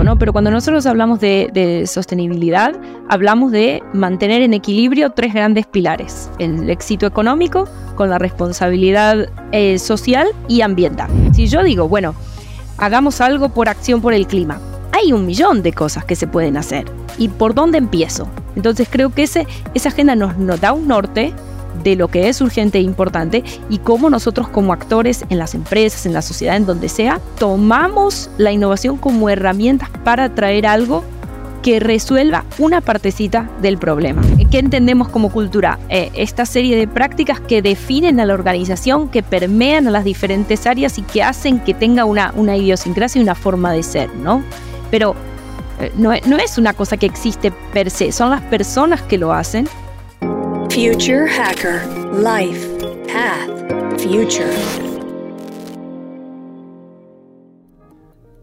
tiempo, ¿no? Pero cuando nosotros hablamos de, sostenibilidad, hablamos de mantener en equilibrio tres grandes pilares. El éxito económico con la responsabilidad eh, social y ambiental. Si yo digo, bueno, hagamos algo por acción por el clima, hay un millón de cosas que se pueden hacer. ¿Y por dónde empiezo? Entonces creo que ese, esa agenda nos, nos da un norte de lo que es urgente e importante y cómo nosotros como actores en las empresas, en la sociedad, en donde sea, tomamos la innovación como herramientas para traer algo que resuelva una partecita del problema. ¿Qué entendemos como cultura? Eh, esta serie de prácticas que definen a la organización, que permean a las diferentes áreas y que hacen que tenga una, una idiosincrasia y una forma de ser, ¿no? Pero eh, no, no es una cosa que existe per se, son las personas que lo hacen Future Hacker Life Path Future.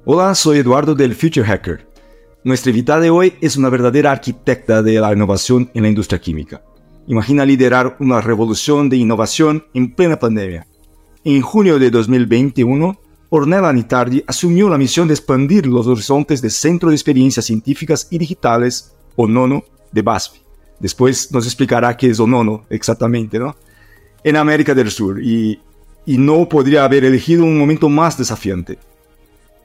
Hola, soy Eduardo del Future Hacker. Nuestra invitada de hoy es una verdadera arquitecta de la innovación en la industria química. Imagina liderar una revolución de innovación en plena pandemia. En junio de 2021, Ornella Nitardi asumió la misión de expandir los horizontes del Centro de Experiencias Científicas y Digitales, o NONO, de BASF Después nos explicará qué es Onono exactamente, ¿no? En América del Sur y, y no podría haber elegido un momento más desafiante.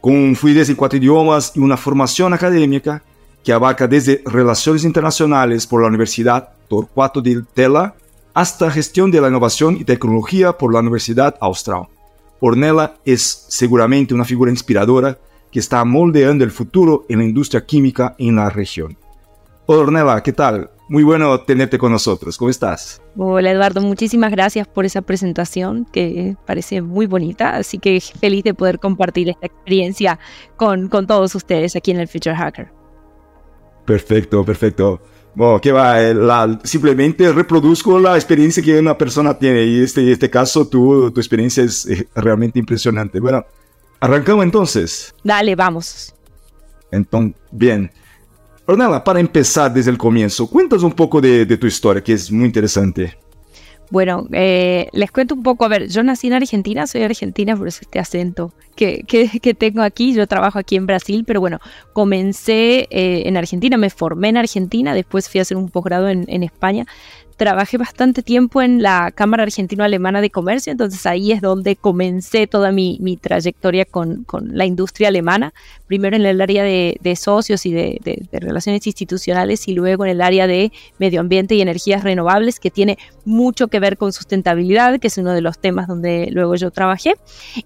Con fluidez en cuatro idiomas y una formación académica que abarca desde relaciones internacionales por la Universidad Torcuato de Tella hasta gestión de la innovación y tecnología por la Universidad Austral. Ornella es seguramente una figura inspiradora que está moldeando el futuro en la industria química en la región. Ornella, ¿qué tal? Muy bueno tenerte con nosotros. ¿Cómo estás? Hola Eduardo, muchísimas gracias por esa presentación que parece muy bonita, así que feliz de poder compartir esta experiencia con, con todos ustedes aquí en el Future Hacker. Perfecto, perfecto. Bueno, ¿qué va? Eh, simplemente reproduzco la experiencia que una persona tiene y este, en este caso tu, tu experiencia es eh, realmente impresionante. Bueno, arrancamos entonces. Dale, vamos. Entonces, bien. Ornella, para empezar desde el comienzo, cuéntanos un poco de, tu historia, que es muy interesante. Bueno, eh, les cuento un poco. A ver, yo nací en Argentina, soy argentina, por este acento que, que, tengo aquí. Yo trabajo aquí en Brasil, pero bueno, comencé eh, en Argentina, me formé en Argentina, después fui a hacer un posgrado en, en España trabajé bastante tiempo en la Cámara Argentino-Alemana de Comercio, entonces ahí es donde comencé toda mi, trayectoria con, la industria alemana, primero en el área de, socios y de, relaciones institucionales y luego en el área de medio ambiente y energías renovables, que tiene mucho que ver con sustentabilidad, que es uno de los temas donde luego yo trabajé.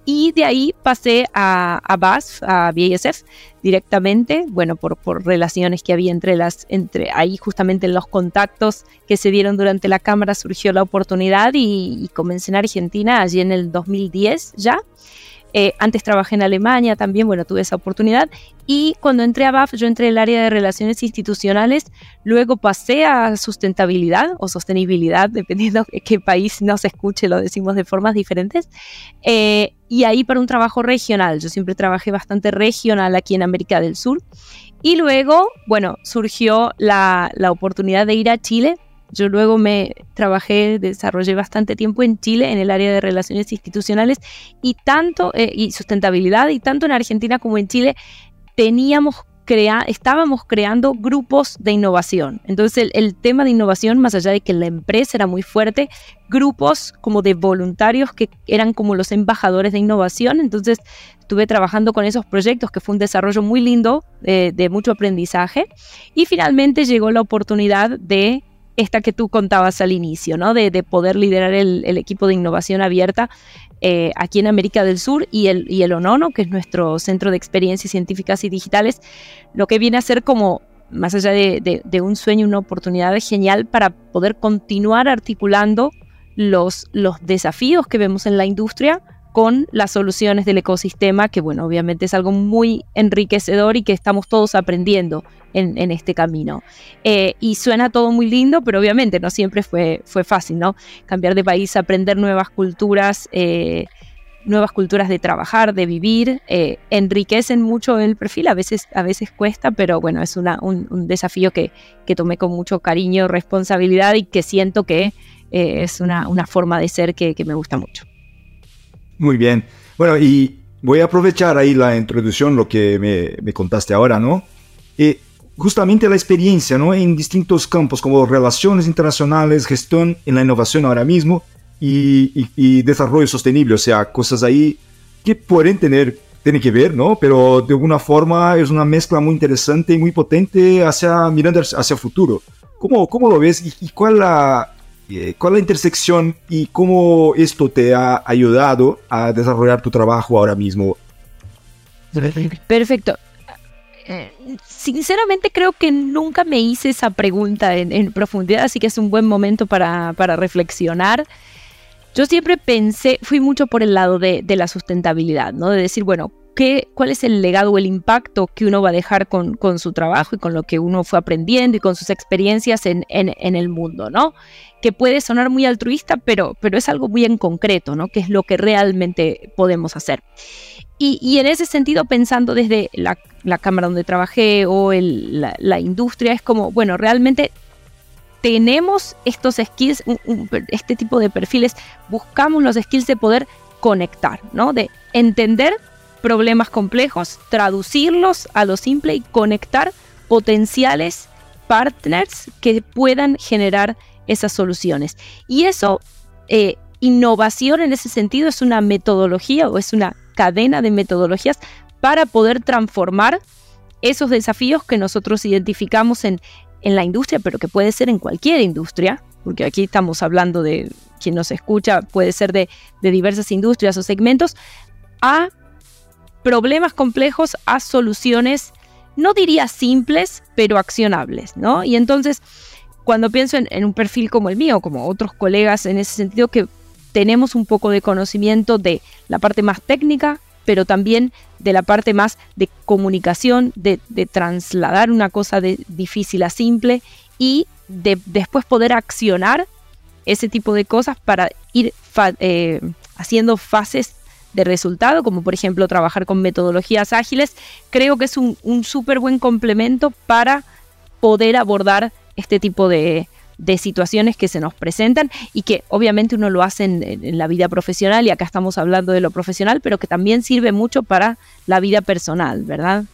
Y de ahí pasé a, a BASF, a BASF, directamente, bueno, por, por relaciones que había entre las, entre ahí justamente en los contactos que se dieron durante la Cámara surgió la oportunidad y, y comencé en Argentina allí en el 2010 ya. Eh, antes trabajé en Alemania también, bueno, tuve esa oportunidad. Y cuando entré a BAF, yo entré en el área de relaciones institucionales, luego pasé a sustentabilidad o sostenibilidad, dependiendo de qué país nos escuche, lo decimos de formas diferentes. Eh, y ahí para un trabajo regional, yo siempre trabajé bastante regional aquí en América del Sur. Y luego, bueno, surgió la, la oportunidad de ir a Chile yo luego me trabajé, desarrollé bastante tiempo en Chile en el área de relaciones institucionales y tanto, eh, y sustentabilidad, y tanto en Argentina como en Chile teníamos crea, estábamos creando grupos de innovación. Entonces el, el, tema de innovación, más allá de que la empresa era muy fuerte, grupos como de voluntarios que eran como los embajadores de innovación. Entonces estuve trabajando con esos proyectos, que fue un desarrollo muy lindo, eh, de mucho aprendizaje. Y finalmente llegó la oportunidad de esta que tú contabas al inicio, ¿no? De, poder liderar el, equipo de innovación abierta eh, aquí en América del Sur y el, y ONONO, que es nuestro centro de experiencias científicas y digitales, lo que viene a ser como, más allá de, un sueño, una oportunidad genial para poder continuar articulando los desafíos que vemos en la industria con las soluciones del ecosistema, que bueno, obviamente es algo muy enriquecedor y que estamos todos aprendiendo en, este camino. Eh, y suena todo muy lindo, pero obviamente no siempre fue, fue fácil, ¿no? Cambiar de país, aprender nuevas culturas. Eh, nuevas culturas de trabajar, de vivir, eh, enriquecen mucho el perfil, a veces, a veces cuesta, pero bueno, es una, un, desafío que, que, tomé con mucho cariño, responsabilidad y que siento que es una, una, forma de ser que, que me gusta mucho. Muy bien. Bueno, y voy a aprovechar ahí la introducción, lo que me, me contaste ahora, ¿no? Eh, justamente la experiencia, ¿no? En distintos campos como relaciones internacionales, gestión en la innovación ahora mismo y, y desarrollo sostenible, o sea, cosas ahí que pueden tener tiene que ver, ¿no? Pero de alguna forma es una mezcla muy interesante y muy potente hacia mirando hacia el futuro. ¿Cómo, cómo lo ves y, cuál, la, eh, cuál la intersección y cómo esto te ha ayudado a desarrollar tu trabajo ahora mismo? Perfecto. Eh, sinceramente creo que nunca me hice esa pregunta en, profundidad, así que es un buen momento para, para reflexionar. Yo siempre pensé, fui mucho por el lado de, la sustentabilidad, ¿no? De decir, bueno, ¿qué, ¿cuál es el legado o el impacto que uno va a dejar con, con, su trabajo y con lo que uno fue aprendiendo y con sus experiencias en, en, el mundo, ¿no? Que puede sonar muy altruista, pero, pero es algo muy en concreto, ¿no? Que es lo que realmente podemos hacer. Y, y, en ese sentido, pensando desde la, la cámara donde trabajé o el, la, la, industria, es como, bueno, realmente tenemos estos skills, este tipo de perfiles, buscamos los skills de poder conectar, ¿no? De entender problemas complejos, traducirlos a lo simple y conectar potenciales partners que puedan generar esas soluciones. Y eso, eh, innovación en ese sentido es una metodología o es una cadena de metodologías para poder transformar esos desafíos que nosotros identificamos en, en la industria, pero que puede ser en cualquier industria, porque aquí estamos hablando de quien nos escucha, puede ser de, diversas industrias o segmentos, a problemas complejos, a soluciones, no diría simples, pero accionables, ¿no? Y entonces, cuando pienso en, un perfil como el mío, como otros colegas en ese sentido, que tenemos un poco de conocimiento de la parte más técnica, pero también de la parte más de comunicación, de, trasladar una cosa de difícil a simple y de después poder accionar ese tipo de cosas para ir eh, haciendo fases de resultado, como por ejemplo trabajar con metodologías ágiles, creo que es un súper buen complemento para poder abordar este tipo de, de situaciones que se nos presentan y que obviamente uno lo hace en, la vida profesional y acá estamos hablando de lo profesional, pero que también sirve mucho para la vida personal, ¿verdad?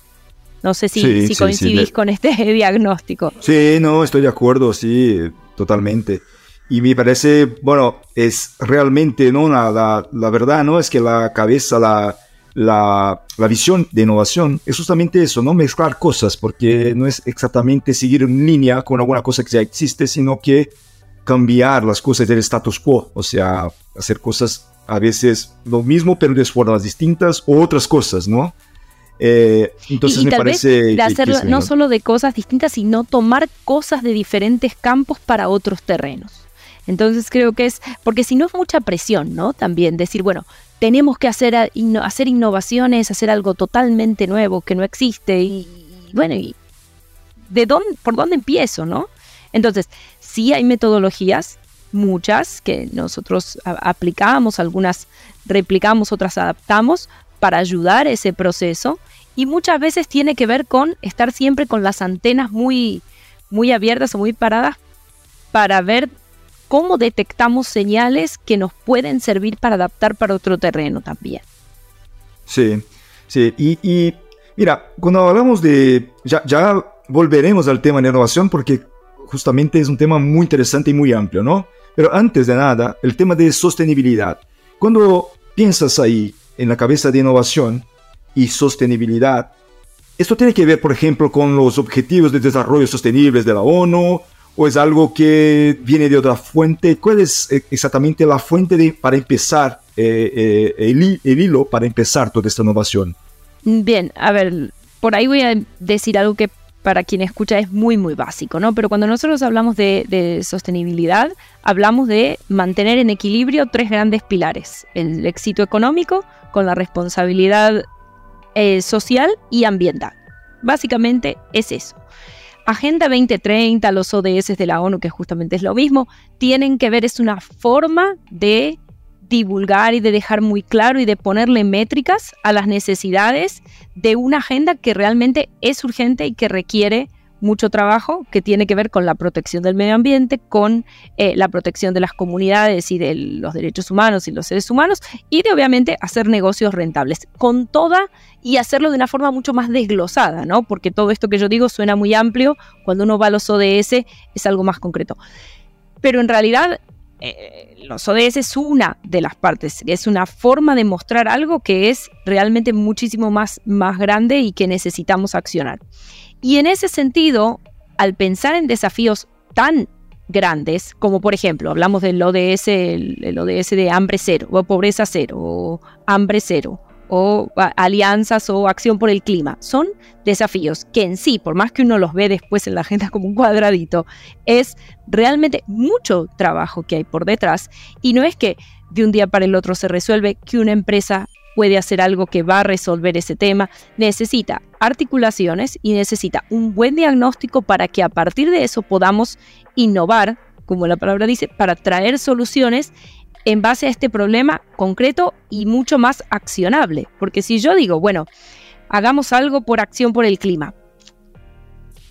No sé si, si coincidís con este diagnóstico. Sí, no, estoy de acuerdo, sí, totalmente. Y me parece, bueno, es realmente, ¿no? La, la verdad, ¿no? Es que la cabeza, la, la, visión de innovación es justamente eso, no mezclar cosas, porque no es exactamente seguir en línea con alguna cosa que ya existe, sino que cambiar las cosas del status quo, o sea, hacer cosas a veces lo mismo, pero de formas distintas, o otras cosas, ¿no? Eh, entonces me parece... de hacerlo no solo de cosas distintas, sino tomar cosas de diferentes campos para otros terrenos. Entonces creo que es, porque si no es mucha presión, ¿no? También decir, bueno, tenemos que hacer, hacer innovaciones, hacer algo totalmente nuevo que no existe y, bueno, y ¿de dónde, por dónde empiezo, no? Entonces, sí hay metodologías, muchas, que nosotros aplicamos, algunas replicamos, otras adaptamos para ayudar ese proceso y muchas veces tiene que ver con estar siempre con las antenas muy, muy abiertas o muy paradas para ver cómo detectamos señales que nos pueden servir para adaptar para otro terreno también. Sí, sí, y, mira, cuando hablamos de, ya, ya volveremos al tema de innovación porque justamente es un tema muy interesante y muy amplio, ¿no? Pero antes de nada, el tema de sostenibilidad. Cuando piensas ahí en la cabeza de innovación y sostenibilidad, esto tiene que ver, por ejemplo, con los objetivos de desarrollo sostenibles de la ONU o es algo que viene de otra fuente? ¿Cuál es eh, exactamente la fuente de, para empezar, eh, eh, el, hilo para empezar toda esta innovación? Bien, a ver, por ahí voy a decir algo que para quien escucha es muy, muy básico, ¿no? Pero cuando nosotros hablamos de, sostenibilidad, hablamos de mantener en equilibrio tres grandes pilares. El éxito económico con la responsabilidad social y ambiental. Básicamente es eso. Agenda 2030, los ODS de la ONU, que justamente es lo mismo, tienen que ver, es una forma de divulgar y de dejar muy claro y de ponerle métricas a las necesidades de una agenda que realmente es urgente y que requiere mucho trabajo que tiene que ver con la protección del medio ambiente, con eh, la protección de las comunidades y de los derechos humanos y los seres humanos, y de obviamente hacer negocios rentables, con toda y hacerlo de una forma mucho más desglosada, ¿no? Porque todo esto que yo digo suena muy amplio, cuando uno va a los ODS es algo más concreto. Pero en realidad eh, los ODS es una de las partes, es una forma de mostrar algo que es realmente muchísimo más, más grande y que necesitamos accionar. Y en ese sentido, al pensar en desafíos tan grandes, como por ejemplo, hablamos del ODS, el, ODS de hambre cero, o pobreza cero, o hambre cero, o alianzas o acción por el clima. Son desafíos que en sí, por más que uno los ve después en la agenda como un cuadradito, es realmente mucho trabajo que hay por detrás. Y no es que de un día para el otro se resuelve que una empresa puede hacer algo que va a resolver ese tema, necesita articulaciones y necesita un buen diagnóstico para que a partir de eso podamos innovar, como la palabra dice, para traer soluciones en base a este problema concreto y mucho más accionable. Porque si yo digo, bueno, hagamos algo por acción por el clima,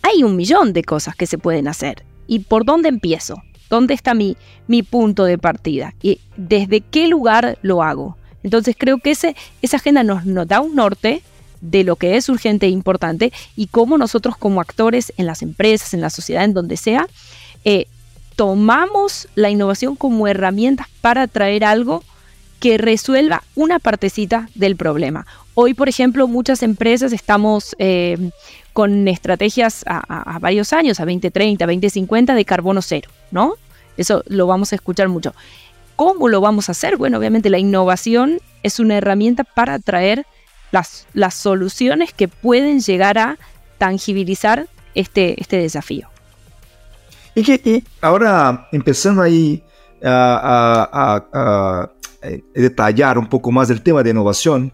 hay un millón de cosas que se pueden hacer. ¿Y por dónde empiezo? ¿Dónde está mi, mi punto de partida? ¿Y desde qué lugar lo hago? Entonces creo que esa agenda nos, da un norte de lo que es urgente e importante y cómo nosotros como actores en las empresas, en la sociedad, en donde sea, eh, tomamos la innovación como herramienta para traer algo que resuelva una partecita del problema. Hoy, por ejemplo, muchas empresas estamos eh, con estrategias a, a, varios años, a 2030, 2050, de carbono cero, ¿no? Eso lo vamos a escuchar mucho. ¿Cómo lo vamos a hacer? Bueno, obviamente la innovación es una herramienta para traer las, las soluciones que pueden llegar a tangibilizar este, este desafío. Y que ahora empezando ahí a, a, detallar un poco más el tema de innovación,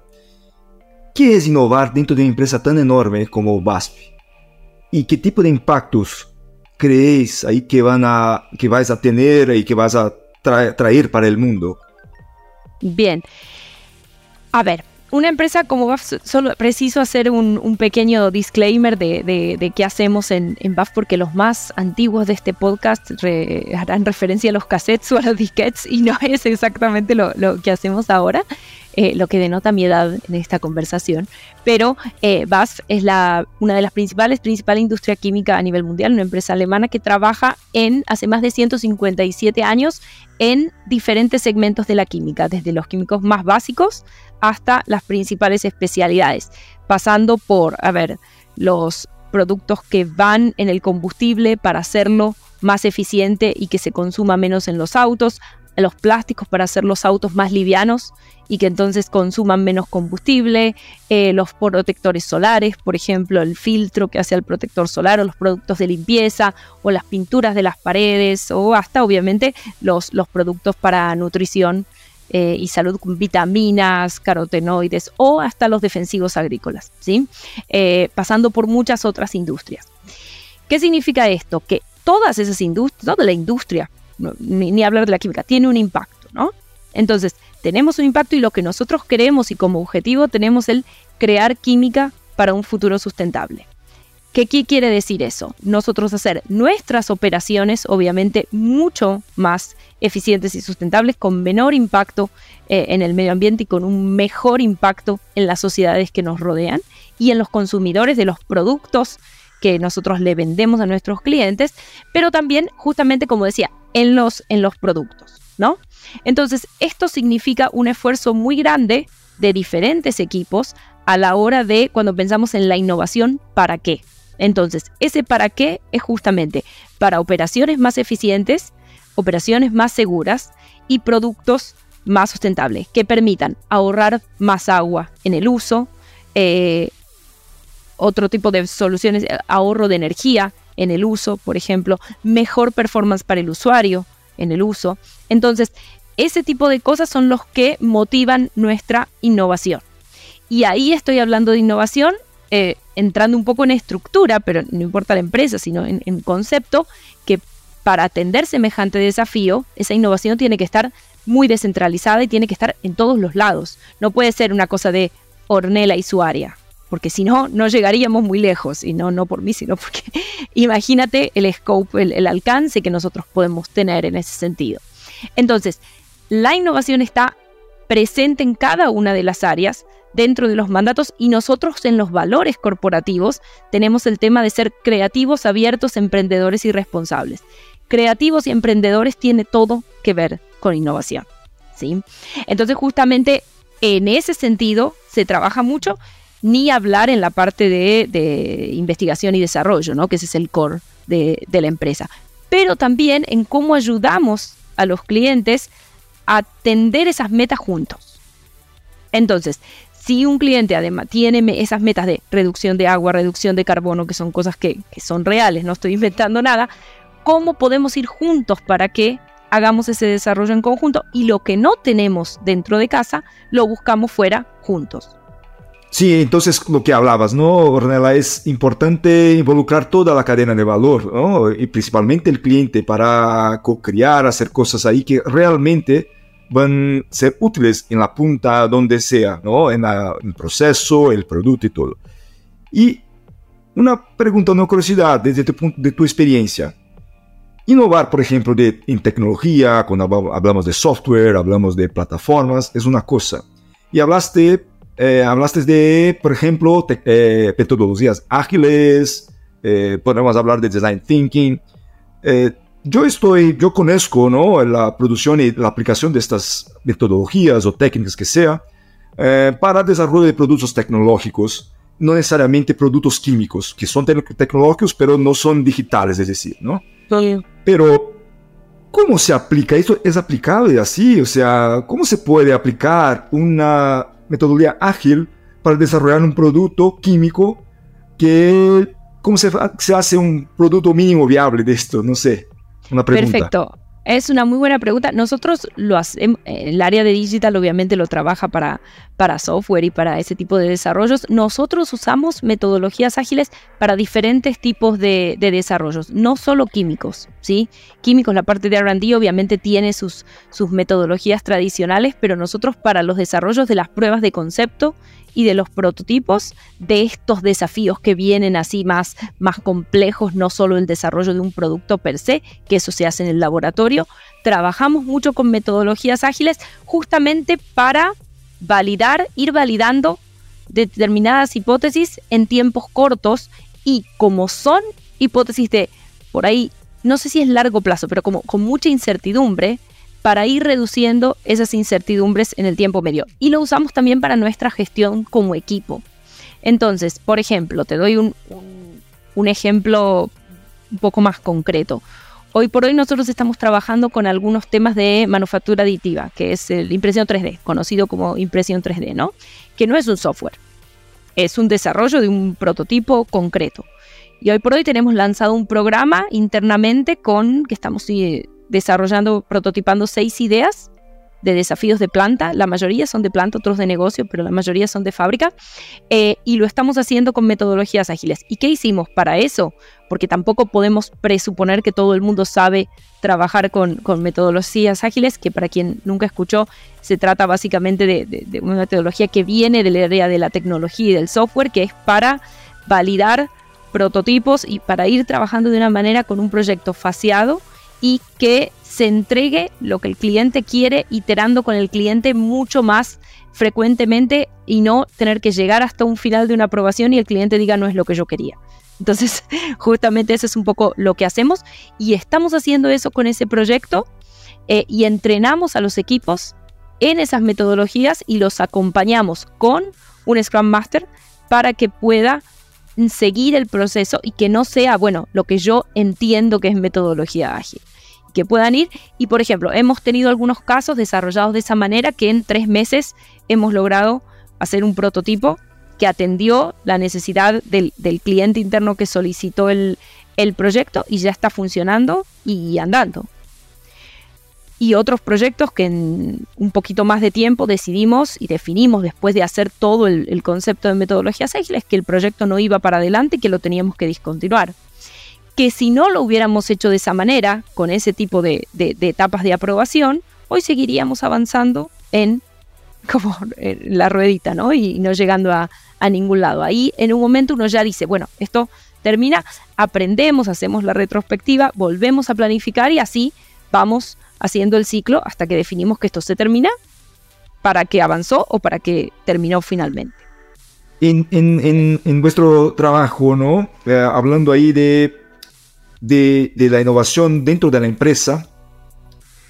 ¿qué es innovar dentro de una empresa tan enorme como BASF? ¿Y qué tipo de impactos creéis ahí que, van a, que vais a tener y que vas a traer para el mundo? Bien. A ver, una empresa como BAF, solo preciso hacer un, pequeño disclaimer de, qué hacemos en, en, BAF, porque los más antiguos de este podcast harán referencia a los cassettes o a los disquetes y no es exactamente lo, lo que hacemos ahora. Eh, lo que denota mi edad en esta conversación. Pero eh, BASF es la, una de las principales, principal industria química a nivel mundial, una empresa alemana que trabaja en, hace más de 157 años en diferentes segmentos de la química, desde los químicos más básicos hasta las principales especialidades, pasando por, a ver, los productos que van en el combustible para hacerlo más eficiente y que se consuma menos en los autos, los plásticos para hacer los autos más livianos y que entonces consuman menos combustible, eh, los protectores solares, por ejemplo, el filtro que hace el protector solar o los productos de limpieza o las pinturas de las paredes o hasta obviamente los, los productos para nutrición eh, y salud con vitaminas, carotenoides o hasta los defensivos agrícolas, ¿sí? Eh, pasando por muchas otras industrias. ¿Qué significa esto? Que todas esas industrias, toda la industria ni, hablar de la química, tiene un impacto, ¿no? Entonces, tenemos un impacto y lo que nosotros queremos y como objetivo tenemos el crear química para un futuro sustentable. ¿Qué, quiere decir eso? Nosotros hacer nuestras operaciones obviamente mucho más eficientes y sustentables, con menor impacto eh, en el medio ambiente y con un mejor impacto en las sociedades que nos rodean y en los consumidores de los productos que nosotros le vendemos a nuestros clientes, pero también justamente como decía, en los, en los productos, ¿no? Entonces, esto significa un esfuerzo muy grande de diferentes equipos a la hora de cuando pensamos en la innovación, ¿para qué? Entonces, ese para qué es justamente para operaciones más eficientes, operaciones más seguras y productos más sustentables que permitan ahorrar más agua en el uso, eh, otro tipo de soluciones, ahorro de energía, en el uso, por ejemplo, mejor performance para el usuario en el uso. Entonces, ese tipo de cosas son los que motivan nuestra innovación. Y ahí estoy hablando de innovación, eh, entrando un poco en estructura, pero no importa la empresa, sino en, concepto, que para atender semejante desafío, esa innovación tiene que estar muy descentralizada y tiene que estar en todos los lados. No puede ser una cosa de Ornella y su área. porque si no, no llegaríamos muy lejos, y no, no por mí, sino porque imagínate el scope, el alcance que nosotros podemos tener en ese sentido. Entonces, la innovación está presente en cada una de las áreas dentro de los mandatos y nosotros en los valores corporativos tenemos el tema de ser creativos, abiertos, emprendedores y responsables. Creativos y emprendedores tiene todo que ver con innovación. ¿sí? Entonces justamente en ese sentido se trabaja mucho, ni hablar en la parte de, investigación y desarrollo, ¿no? que ese es el core de, de la empresa, pero también en cómo ayudamos a los clientes atender esas metas juntos. Entonces, si un cliente además tiene esas metas de reducción de agua, reducción de carbono, que son cosas que, son reales, no estoy inventando nada, ¿cómo podemos ir juntos para que hagamos ese desarrollo en conjunto? Y lo que no tenemos dentro de casa, lo buscamos fuera juntos. Sí, entonces lo que hablabas, ¿no, Ornella? Es importante involucrar toda la cadena de valor, ¿no? Y principalmente el cliente para co-crear, hacer cosas ahí que realmente van a ser útiles en la punta donde sea, ¿no? En el proceso, el producto y todo. Y una pregunta, una curiosidad desde tu, punto, de tu experiencia. Innovar, por ejemplo, de, en tecnología, cuando hablamos de software, hablamos de plataformas, es una cosa. Y hablaste, eh, hablaste de, por ejemplo, te, eh, metodologías ágiles, eh, podemos hablar de design thinking. Yo estoy, yo conozco ¿no? la producción y la aplicación de estas metodologías o técnicas que sea eh, para desarrollo de productos tecnológicos, no necesariamente productos químicos, que son te tecnológicos pero no son digitales, es decir, ¿no? Sí. Pero, ¿cómo se aplica? ¿Esto es aplicable así? O sea, ¿cómo se puede aplicar una metodología ágil para desarrollar un producto químico que, ¿cómo se, se hace un producto mínimo viable de esto? No sé. Una pregunta. Perfecto. Es una muy buena pregunta. Nosotros lo hacemos, el área de digital obviamente lo trabaja para, para software y para ese tipo de desarrollos. Nosotros usamos metodologías ágiles para diferentes tipos de, de desarrollos, no solo químicos, ¿sí? Químicos, la parte de R&D obviamente tiene sus, sus metodologías tradicionales, pero nosotros para los desarrollos de las pruebas de concepto y de los prototipos de estos desafíos que vienen así más, más complejos, no solo el desarrollo de un producto per se, que eso se hace en el laboratorio. Trabajamos mucho con metodologías ágiles justamente para validar, ir validando determinadas hipótesis en tiempos cortos y como son hipótesis de por ahí, no sé si es largo plazo, pero como con mucha incertidumbre, para ir reduciendo esas incertidumbres en el tiempo medio. Y lo usamos también para nuestra gestión como equipo. Entonces, por ejemplo, te doy un, un, ejemplo un poco más concreto. Hoy por hoy nosotros estamos trabajando con algunos temas de manufactura aditiva, que es la impresión 3D, conocido como impresión 3D, ¿no? Que no es un software, es un desarrollo de un prototipo concreto. Y hoy por hoy tenemos lanzado un programa internamente con que estamos desarrollando, prototipando seis ideas de desafíos de planta. La mayoría son de planta, otros de negocio, pero la mayoría son de fábrica. Eh, y lo estamos haciendo con metodologías ágiles. ¿Y qué hicimos para eso? Porque tampoco podemos presuponer que todo el mundo sabe trabajar con, metodologías ágiles, que para quien nunca escuchó, se trata básicamente de, una metodología que viene del área de la tecnología y del software, que es para validar prototipos y para ir trabajando de una manera con un proyecto faseado y que se entregue lo que el cliente quiere, iterando con el cliente mucho más frecuentemente y no tener que llegar hasta un final de una aprobación y el cliente diga no es lo que yo quería. Entonces, justamente eso es un poco lo que hacemos y estamos haciendo eso con ese proyecto eh, y entrenamos a los equipos en esas metodologías y los acompañamos con un Scrum Master para que pueda seguir el proceso y que no sea, bueno, lo que yo entiendo que es metodología ágil. Que puedan ir y, por ejemplo, hemos tenido algunos casos desarrollados de esa manera que en tres meses hemos logrado hacer un prototipo que atendió la necesidad del, cliente interno que solicitó el, el proyecto y ya está funcionando y andando y otros proyectos que en un poquito más de tiempo decidimos y definimos después de hacer todo el, concepto de metodologías ágiles que el proyecto no iba para adelante y que lo teníamos que discontinuar. Que si no lo hubiéramos hecho de esa manera, con ese tipo de, etapas de aprobación, hoy seguiríamos avanzando en como la ruedita, ¿no? Y no llegando a, a ningún lado. Ahí en un momento uno ya dice, bueno, esto termina, aprendemos, hacemos la retrospectiva, volvemos a planificar y así vamos haciendo el ciclo hasta que definimos que esto se termina, para que avanzó o para que terminó finalmente. En, en, en, vuestro trabajo, ¿no? Eh, hablando ahí de, de, de la innovación dentro de la empresa,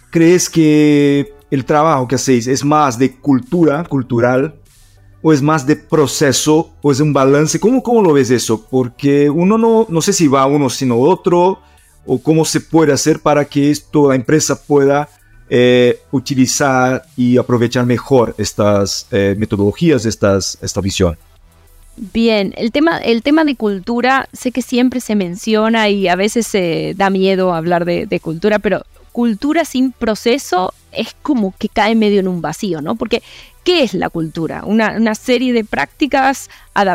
¿crees que el trabajo que hacéis es más de cultura, cultural, o es más de proceso, o es un balance? ¿Cómo, cómo lo ves eso? Porque uno no, no sé si va uno sino otro, o cómo se puede hacer para que esto, la empresa pueda eh, utilizar y aprovechar mejor estas eh, metodologías, estas, esta visión. Bien, el tema, el tema de cultura, sé que siempre se menciona y a veces se da miedo hablar de cultura, pero cultura sin proceso es como que cae medio en un vacío, ¿no? Porque, ¿qué es la cultura? Una, serie de prácticas,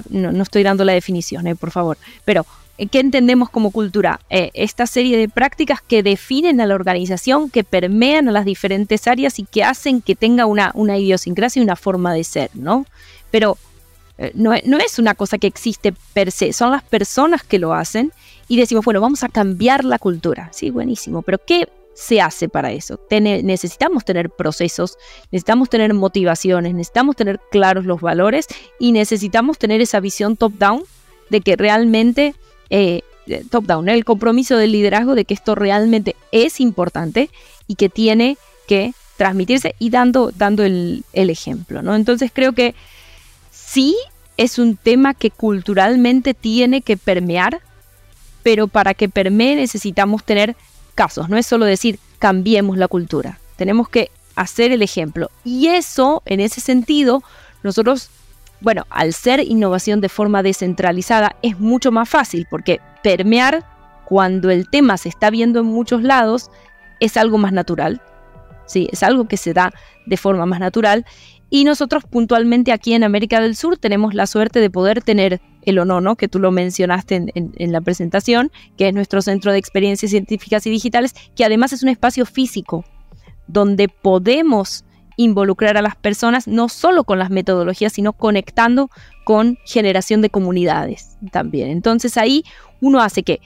no, estoy dando la definición, eh, por favor, pero eh, ¿qué entendemos como cultura? Eh, esta serie de prácticas que definen a la organización, que permean a las diferentes áreas y que hacen que tenga una, idiosincrasia y una forma de ser, ¿no? Pero no es una cosa que existe per se, son las personas que lo hacen y decimos, bueno, vamos a cambiar la cultura. Sí, buenísimo, pero ¿qué se hace para eso. necesitamos tener procesos, necesitamos tener motivaciones, necesitamos tener claros los valores y necesitamos tener esa visión top-down de que realmente, eh, top-down, el compromiso del liderazgo de que esto realmente es importante y que tiene que transmitirse y dando, dando el, ejemplo. ¿no? Entonces creo que sí es un tema que culturalmente tiene que permear, pero para que permee necesitamos tener no es solo decir cambiemos la cultura, tenemos que hacer el ejemplo. Y eso, en ese sentido, nosotros, bueno, al ser innovación de forma descentralizada es mucho más fácil porque permear cuando el tema se está viendo en muchos lados es algo más natural. Sí, es algo que se da de forma más natural y nosotros puntualmente aquí en América del Sur tenemos la suerte de poder tener el ONONO, que tú lo mencionaste en, la presentación, que es nuestro Centro de Experiencias Científicas y Digitales, que además es un espacio físico donde podemos involucrar a las personas no solo con las metodologías, sino conectando con generación de comunidades también. Entonces ahí uno hace que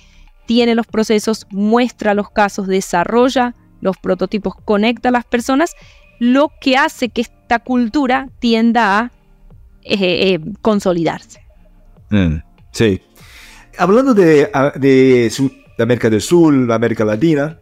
tiene los procesos, muestra los casos, desarrolla los prototipos, conecta a las personas lo que hace que esta cultura tienda a eh, eh, consolidarse. Mm, sí. Hablando de, de, América del Sur, América Latina,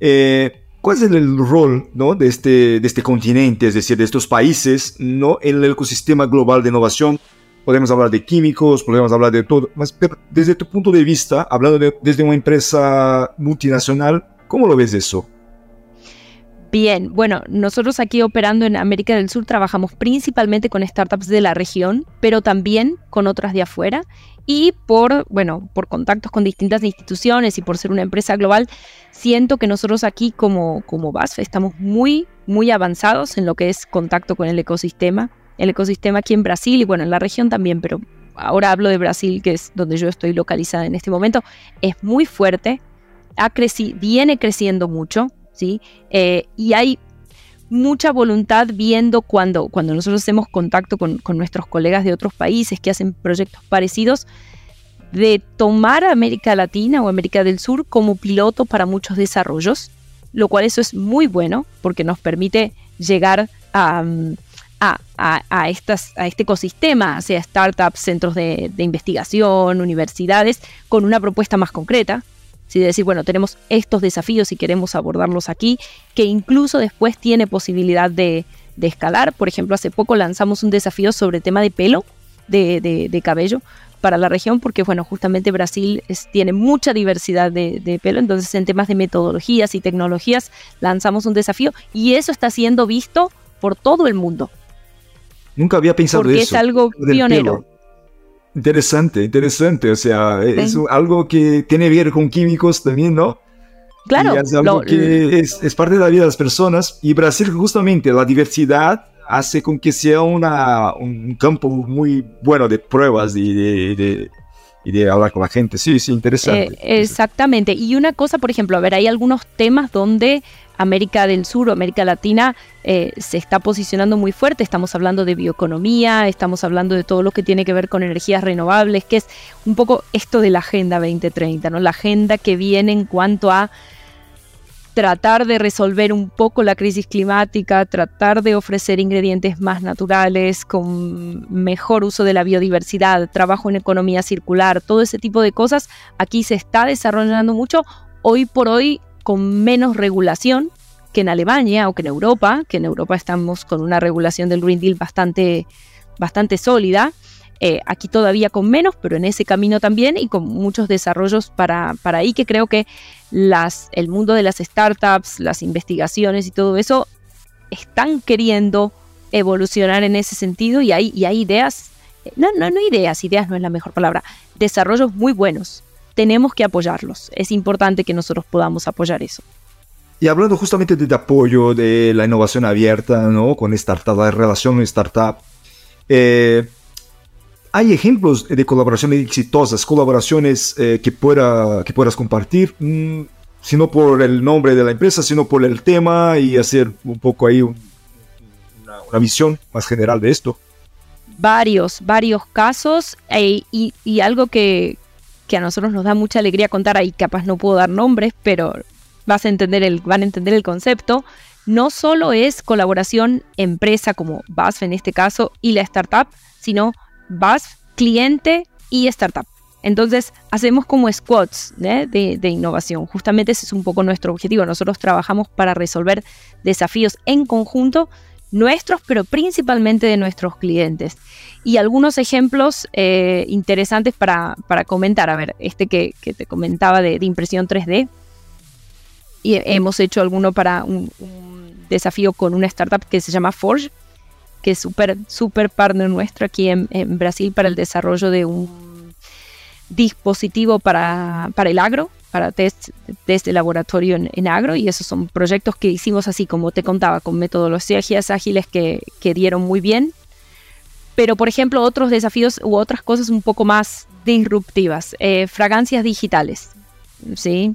eh, ¿cuál es el rol ¿no? de, este, de este continente, es decir, de estos países, ¿no? en el ecosistema global de innovación? Podemos hablar de químicos, podemos hablar de todo, pero desde tu punto de vista, hablando desde una empresa multinacional, ¿cómo lo ves eso? Bien, bueno, nosotros aquí operando en América del Sur trabajamos principalmente con startups de la región, pero también con otras de afuera y por, bueno, por contactos con distintas instituciones y por ser una empresa global, siento que nosotros aquí como, como BASF estamos muy, muy avanzados en lo que es contacto con el ecosistema. El ecosistema aquí en Brasil y bueno, en la región también, pero ahora hablo de Brasil, que es donde yo estoy localizada en este momento, es muy fuerte, ha viene creciendo mucho ¿sí? Eh, y hay mucha voluntad viendo cuando, cuando nosotros hacemos contacto con, nuestros colegas de otros países que hacen proyectos parecidos, de tomar América Latina o América del Sur como piloto para muchos desarrollos, lo cual eso es muy bueno porque nos permite llegar a, a, estas, a este ecosistema, sea startups, centros de investigación, universidades, con una propuesta más concreta, ¿sí? decir, bueno, tenemos estos desafíos y queremos abordarlos aquí, que incluso después tiene posibilidad de, escalar. Por ejemplo, hace poco lanzamos un desafío sobre tema de pelo, de, cabello para la región, porque bueno, justamente Brasil tiene mucha diversidad de, pelo, entonces en temas de metodologías y tecnologías lanzamos un desafío y eso está siendo visto por todo el mundo. Nunca había pensado porque eso. es algo pionero. Interesante, interesante. O sea, es algo que tiene que ver con químicos también, ¿no? Claro. es algo que es, parte de la vida de las personas. Y Brasil, justamente, la diversidad hace con que sea una, un campo muy bueno de pruebas y de, y de hablar con la gente. Sí, sí, interesante. Eh, exactamente. Y una cosa, por ejemplo, a ver, hay algunos temas donde América del Sur o América Latina eh, se está posicionando muy fuerte. Estamos hablando de bioeconomía, estamos hablando de todo lo que tiene que ver con energías renovables, que es un poco esto de la Agenda 2030, ¿no? La agenda que viene en cuanto a tratar de resolver un poco la crisis climática, tratar de ofrecer ingredientes más naturales, con mejor uso de la biodiversidad, trabajo en economía circular, todo ese tipo de cosas, aquí se está desarrollando mucho, hoy por hoy con menos regulación que en Alemania o que en Europa, que en Europa estamos con una regulación del Green Deal bastante, bastante sólida. Eh, aquí todavía con menos, pero en ese camino también y con muchos desarrollos para, para ahí que creo que las, el mundo de las startups, las investigaciones y todo eso están queriendo evolucionar en ese sentido y hay, y hay ideas, no, no, no ideas, ideas no es la mejor palabra, desarrollos muy buenos. Tenemos que apoyarlos. Es importante que nosotros podamos apoyar eso. Y hablando justamente de, apoyo de la innovación abierta, ¿no? Con startup, la relación startup, eh, ¿Hay ejemplos de colaboraciones exitosas, colaboraciones eh, que, pueda, que puedas compartir? Mm, si no por el nombre de la empresa, sino por el tema y hacer un poco ahí una, visión más general de esto. Varios, varios casos eh, y, algo que, a nosotros nos da mucha alegría contar, ahí capaz no puedo dar nombres, pero vas a entender el, van a entender el concepto. No solo es colaboración empresa como BASF en este caso y la startup, sino BASF, cliente y startup. Entonces, hacemos como squads de, de, innovación. Justamente ese es un poco nuestro objetivo. Nosotros trabajamos para resolver desafíos en conjunto nuestros, pero principalmente de nuestros clientes. Y algunos ejemplos eh, interesantes para, comentar. A ver, este que, te comentaba de, impresión 3D. Y hemos hecho alguno para un, desafío con una startup que se llama Forge, que es súper, súper partner nuestro aquí en, Brasil para el desarrollo de un dispositivo para, para el agro, para test, de laboratorio en, agro, y esos son proyectos que hicimos así, como te contaba, con metodologías ágiles que, que dieron muy bien. Pero, por ejemplo, otros desafíos u otras cosas un poco más disruptivas, eh, fragancias digitales, ¿sí?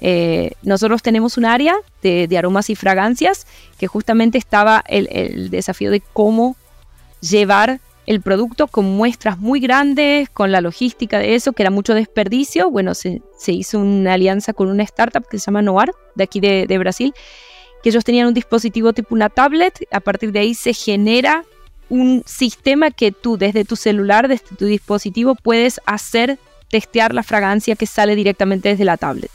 Eh, nosotros tenemos un área de, aromas y fragancias que justamente estaba el, desafío de cómo llevar el producto con muestras muy grandes, con la logística de eso, que era mucho desperdicio. Bueno, se, hizo una alianza con una startup que se llama Noir, de aquí de, de Brasil, que ellos tenían un dispositivo tipo una tablet. A partir de ahí se genera un sistema que tú desde tu celular, desde tu dispositivo, puedes hacer testear la fragancia que sale directamente desde la tablet.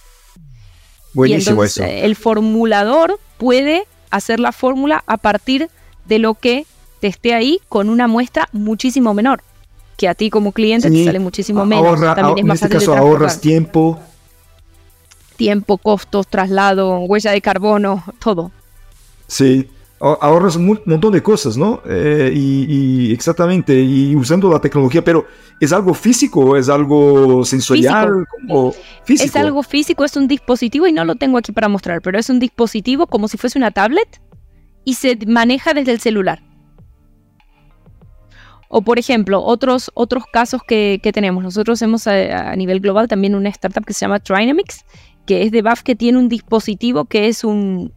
Buenísimo eso. El formulador puede hacer la fórmula a partir de lo que te esté ahí con una muestra muchísimo menor. Que a ti como cliente te sale muchísimo menos. en este caso ahorras tiempo. Tiempo, costos, traslado, huella de carbono, todo. Sí, ahorras un montón de cosas, ¿no? Eh, y, exactamente, y usando la tecnología, pero ¿es algo físico es algo sensorial? Físico. Es algo físico, es un dispositivo y no lo tengo aquí para mostrar, pero es un dispositivo como si fuese una tablet y se maneja desde el celular. O por ejemplo, otros, otros casos que, tenemos. Nosotros hemos a, a, nivel global también una startup que se llama Trinamics, que es de BAF que tiene un dispositivo que es un,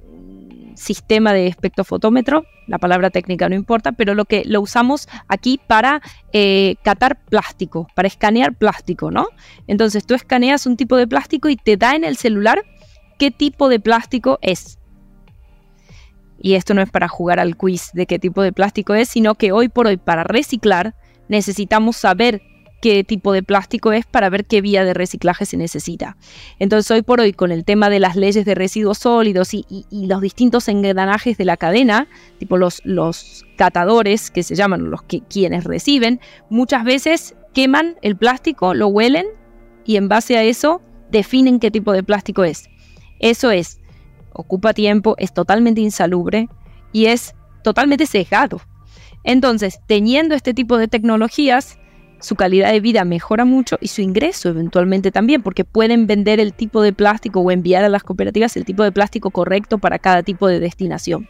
sistema de espectrofotómetro, la palabra técnica no importa, pero lo que lo usamos aquí para eh, catar plástico, para escanear plástico, ¿no? Entonces tú escaneas un tipo de plástico y te da en el celular qué tipo de plástico es. Y esto no es para jugar al quiz de qué tipo de plástico es, sino que hoy por hoy para reciclar necesitamos saber qué tipo de plástico es para ver qué vía de reciclaje se necesita. Entonces hoy por hoy con el tema de las leyes de residuos sólidos y, los distintos engranajes de la cadena, tipo los, los catadores que se llaman los que quienes reciben, muchas veces queman el plástico, lo huelen y en base a eso definen qué tipo de plástico es. Eso es, ocupa tiempo, es totalmente insalubre y es totalmente sesgado. Entonces, teniendo este tipo de tecnologías, su calidad de vida mejora mucho y su ingreso eventualmente también, porque pueden vender el tipo de plástico o enviar a las cooperativas el tipo de plástico correcto para cada tipo de destinación.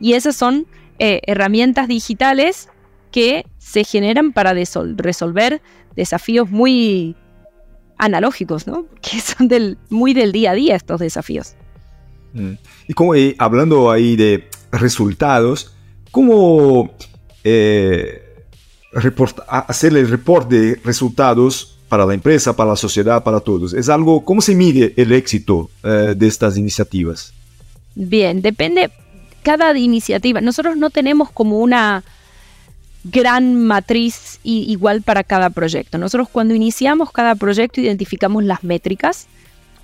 Y esas son eh, herramientas digitales que se generan para resolver desafíos muy analógicos, ¿no? Que son del, muy del día a día estos desafíos. Mm. Y como eh, hablando ahí de resultados, ¿cómo eh, hacer el reporte de resultados para la empresa, para la sociedad, para todos? Es algo, ¿cómo se mide el éxito eh, de estas iniciativas? Bien, depende cada iniciativa. Nosotros no tenemos como una gran matriz igual para cada proyecto. Nosotros cuando iniciamos cada proyecto identificamos las métricas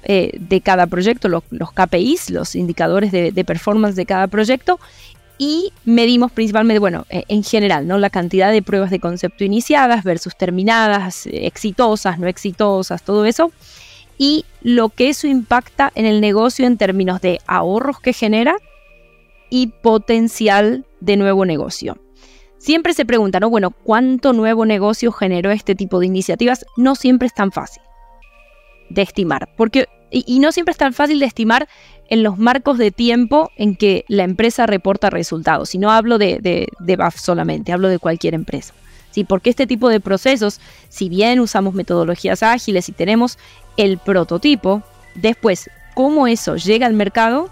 eh, de cada proyecto, los, KPIs, los indicadores de, performance de cada proyecto y medimos principalmente, bueno, eh, en general, ¿no? La cantidad de pruebas de concepto iniciadas versus terminadas, exitosas, no exitosas, todo eso. Y lo que eso impacta en el negocio en términos de ahorros que genera y potencial de nuevo negocio. Siempre se pregunta, ¿no? Bueno, ¿cuánto nuevo negocio generó este tipo de iniciativas? No siempre es tan fácil de estimar, porque, y, no siempre es tan fácil de estimar en los marcos de tiempo en que la empresa reporta resultados. Y no hablo de, de, BAF solamente, hablo de cualquier empresa. ¿Sí? Porque este tipo de procesos, si bien usamos metodologías ágiles y tenemos el prototipo, después, cómo eso llega al mercado,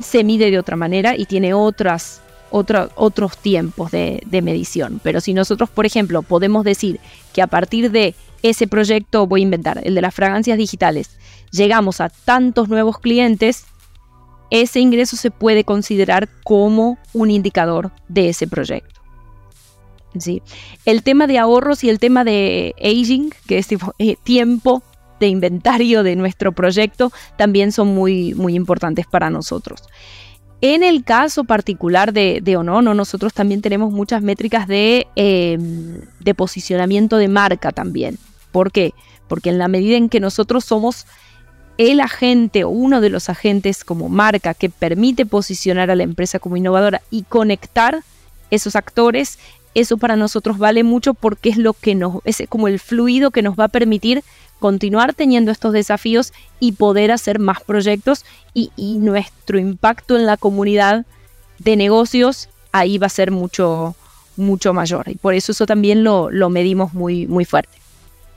se mide de otra manera y tiene otras, otros tiempos de, medición. Pero si nosotros, por ejemplo, podemos decir que a partir de ese proyecto, voy a inventar, el de las fragancias digitales, llegamos a tantos nuevos clientes, ese ingreso se puede considerar como un indicador de ese proyecto. ¿Sí? El tema de ahorros y el tema de aging, que es eh, tiempo de inventario de nuestro proyecto también son muy, muy importantes para nosotros. En el caso particular de, de Onono, nosotros también tenemos muchas métricas de, em, de posicionamiento de marca también. ¿Por qué? Porque en la medida en que nosotros somos el agente o uno de los agentes como marca que permite posicionar a la empresa como innovadora y conectar esos actores, eso para nosotros vale mucho porque es lo que nos, es como el fluido que nos va a permitir continuar teniendo estos desafíos y poder hacer más proyectos y, nuestro impacto en la comunidad de negocios ahí va a ser mucho, mucho mayor. Y por eso eso también lo, lo medimos muy, muy fuerte.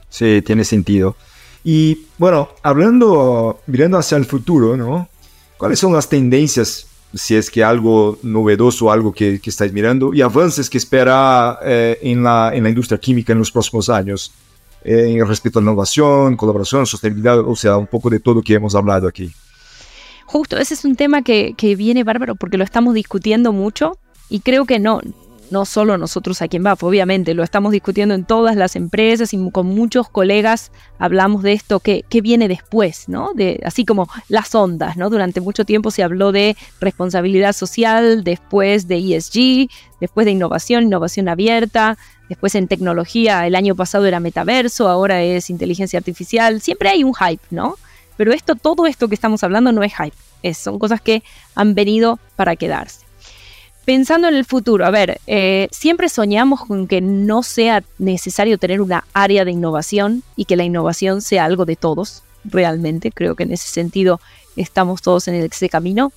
Sí, tiene sentido. Y bueno, hablando, mirando hacia el futuro, ¿no? ¿Cuáles son las tendencias, si es que algo novedoso, algo que, que estáis mirando, y avances que espera eh, en, la, en la industria química en los próximos años? en respecto a innovación, colaboración, sostenibilidad, o sea, un poco de todo que hemos hablado aquí. Justo, ese es un tema que, que viene bárbaro porque lo estamos discutiendo mucho y creo que no, no solo nosotros aquí en BAF, obviamente, lo estamos discutiendo en todas las empresas y con muchos colegas hablamos de esto, que, viene después, ¿no? De, así como las ondas, ¿no? Durante mucho tiempo se habló de responsabilidad social, después de ESG, después de innovación, innovación abierta, después en tecnología, el año pasado era metaverso, ahora es inteligencia artificial, siempre hay un hype, ¿no? Pero esto, todo esto que estamos hablando no es hype, es, son cosas que han venido para quedarse pensando en el futuro, a ver, eh, siempre soñamos con que no sea necesario tener una área de innovación y que la innovación sea algo de todos, realmente. Creo que en ese sentido estamos todos en ese camino.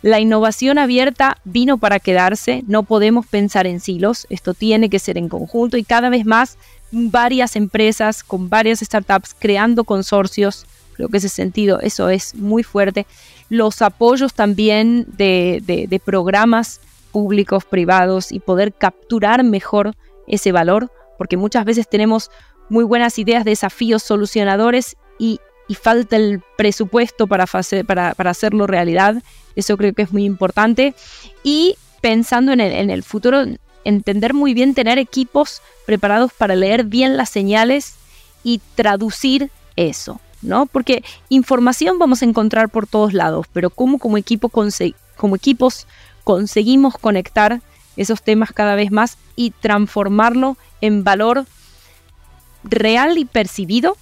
La innovación abierta vino para quedarse, no podemos pensar en silos, esto tiene que ser en conjunto y cada vez más varias empresas con varias startups creando consorcios, creo que ese sentido, eso es muy fuerte. Los apoyos también de, de programas públicos, privados y poder capturar mejor ese valor, porque muchas veces tenemos muy buenas ideas, desafíos solucionadores y, falta el presupuesto para, para, para, hacerlo realidad. Eso creo que es muy importante. Y pensando en el, en el futuro, entender muy bien, tener equipos preparados para leer bien las señales y traducir eso, ¿no? Porque información vamos a encontrar por todos lados, pero cómo como equipo como equipos conseguimos conectar esos temas cada vez más y transformarlo en valor real y percibido.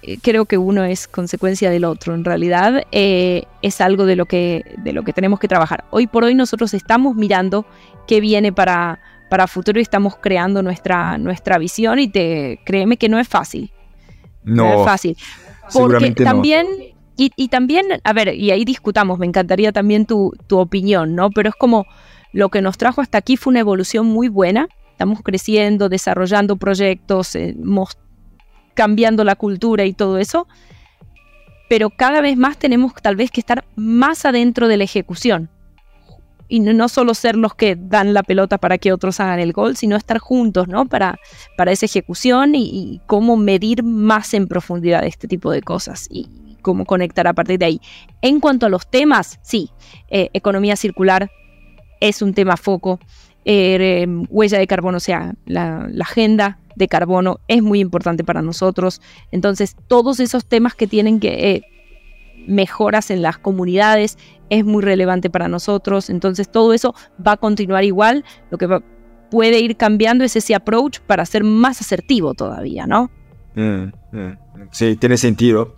Eh, creo que uno es consecuencia del otro. En realidad eh, es algo de lo, que, de lo que tenemos que trabajar. Hoy por hoy nosotros estamos mirando qué viene para, para futuro y estamos creando nuestra, nuestra visión y te créeme que no es fácil. No, es fácil. Porque también y, también, a ver, y ahí discutamos, me encantaría también tu, opinión, ¿no? Pero es como lo que nos trajo hasta aquí fue una evolución muy buena. Estamos creciendo, desarrollando proyectos, eh, cambiando la cultura y todo eso. pero cada vez más tenemos tal vez que estar más adentro de la ejecución. Y no solo ser los que dan la pelota para que otros hagan el gol, sino estar juntos, ¿no? Para, para esa ejecución y, cómo medir más en profundidad este tipo de cosas y cómo conectar a partir de ahí. En cuanto a los temas, sí, eh, economía circular es un tema foco. Eh, huella de carbono, o sea, la, agenda de carbono es muy importante para nosotros. Entonces, todos esos temas que tienen que eh, mejoras en las comunidades es muy relevante para nosotros. Entonces, todo eso va a continuar igual. Lo que puede ir cambiando es ese approach para ser más asertivo todavía, ¿no? Mm, mm. sí, tiene sentido.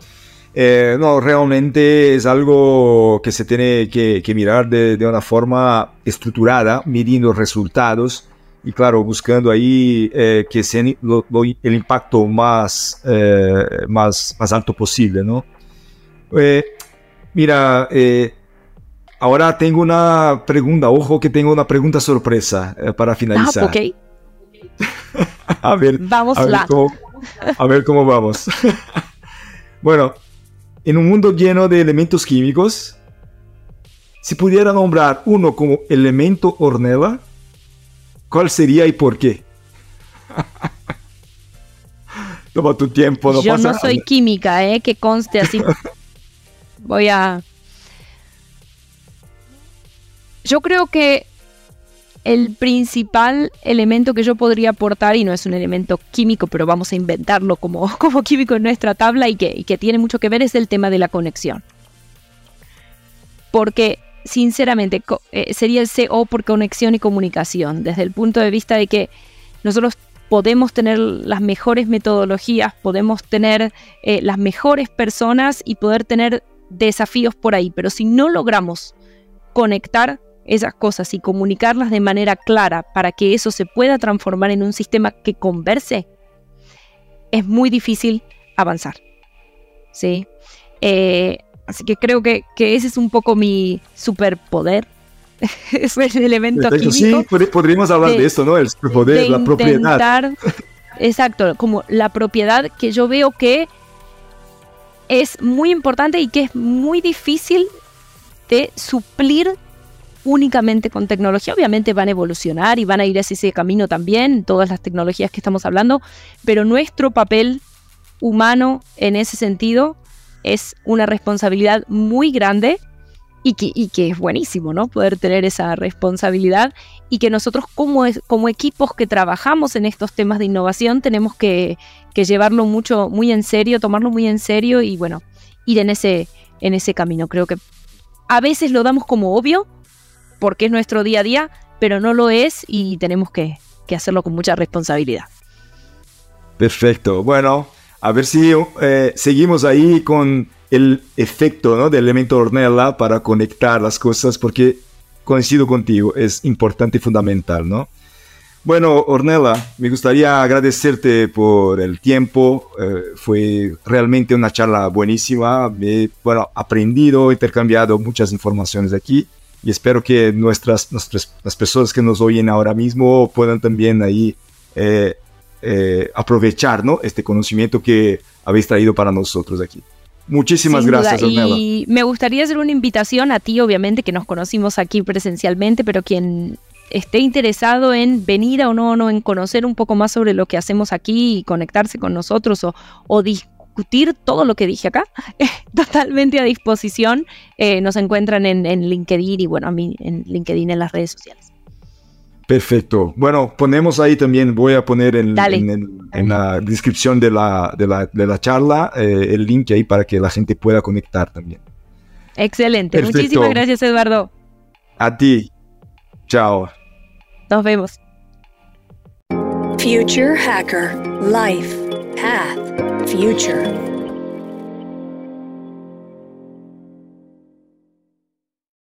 Eh, no, realmente es algo que se tiene que, mirar de, una forma estructurada, midiendo resultados y claro, buscando ahí eh, que sea el impacto más, eh, más, más alto posible, ¿no? mira, ahora tengo una pregunta, ojo que tengo una pregunta sorpresa para finalizar. Ah, ok. a ver, vamos a ver, cómo, a ver cómo vamos. bueno, en un mundo lleno de elementos químicos, si pudiera nombrar uno como elemento hornela, ¿cuál sería y por qué? Toma tu tiempo, no Yo no soy química, ¿eh? Que conste así. Voy a... Yo creo que el principal elemento que yo podría aportar, y no es un elemento químico, pero vamos a inventarlo como, como químico en nuestra tabla y que, tiene mucho que ver, es el tema de la conexión. Porque, sinceramente, eh, sería el CO por conexión y comunicación, desde el punto de vista de que nosotros podemos tener las mejores metodologías, podemos tener eh, las mejores personas y poder tener desafíos por ahí, pero si no logramos conectar esas cosas y comunicarlas de manera clara para que eso se pueda transformar en un sistema que converse, es muy difícil avanzar. ¿sí? Eh, así que creo que, ese es un poco mi superpoder. es el elemento químico. Sí, podríamos hablar de, esto, ¿no? El superpoder, la propiedad. Exacto, como la propiedad que yo veo que es muy importante y que es muy difícil de suplir únicamente con tecnología. Obviamente van a evolucionar y van a ir hacia ese camino también, todas las tecnologías que estamos hablando, pero nuestro papel humano en ese sentido es una responsabilidad muy grande y que, es buenísimo, ¿no? Poder tener esa responsabilidad y que nosotros como, como equipos que trabajamos en estos temas de innovación tenemos que, que, llevarlo mucho, muy en serio, tomarlo muy en serio y bueno, ir en ese, en ese camino. Creo que a veces lo damos como obvio, porque es nuestro día a día, pero no lo es y tenemos que, hacerlo con mucha responsabilidad. Perfecto. Bueno, a ver si eh, seguimos ahí con el efecto ¿no? del elemento Ornella para conectar las cosas, porque coincido contigo, es importante y fundamental, ¿no? Bueno, Ornella, me gustaría agradecerte por el tiempo. Eh, fue realmente una charla buenísima. Me, bueno, aprendido, intercambiado muchas informaciones aquí y espero que nuestras, nuestras las personas que nos oyen ahora mismo puedan también ahí eh, eh, aprovechar ¿no? este conocimiento que habéis traído para nosotros aquí. Muchísimas gracias, Y me gustaría hacer una invitación a ti, obviamente, que nos conocimos aquí presencialmente, pero quien esté interesado en venir o no, no, en conocer un poco más sobre lo que hacemos aquí y conectarse con nosotros o, o, discutir todo lo que dije acá, totalmente a disposición. Eh, nos encuentran en, LinkedIn y bueno, a mí en LinkedIn en las redes sociales. Perfecto. Bueno, ponemos ahí también, voy a poner en, en, la descripción de la, de la, de la charla eh, el link ahí para que la gente pueda conectar también. Excelente. Muchísimas gracias, Eduardo. A ti. Chao. Nos vemos. Future Hacker Life Path future.